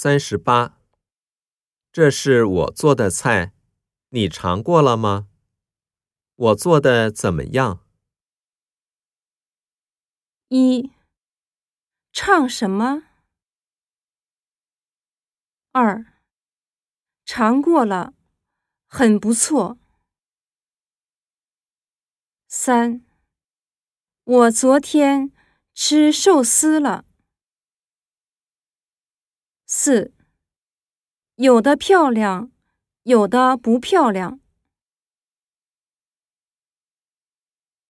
三十八，这是我做的菜，你尝过了吗？我做的怎么样？一，唱什么？二，尝过了，很不错。三，我昨天吃寿司了。四，有的漂亮，有的不漂亮。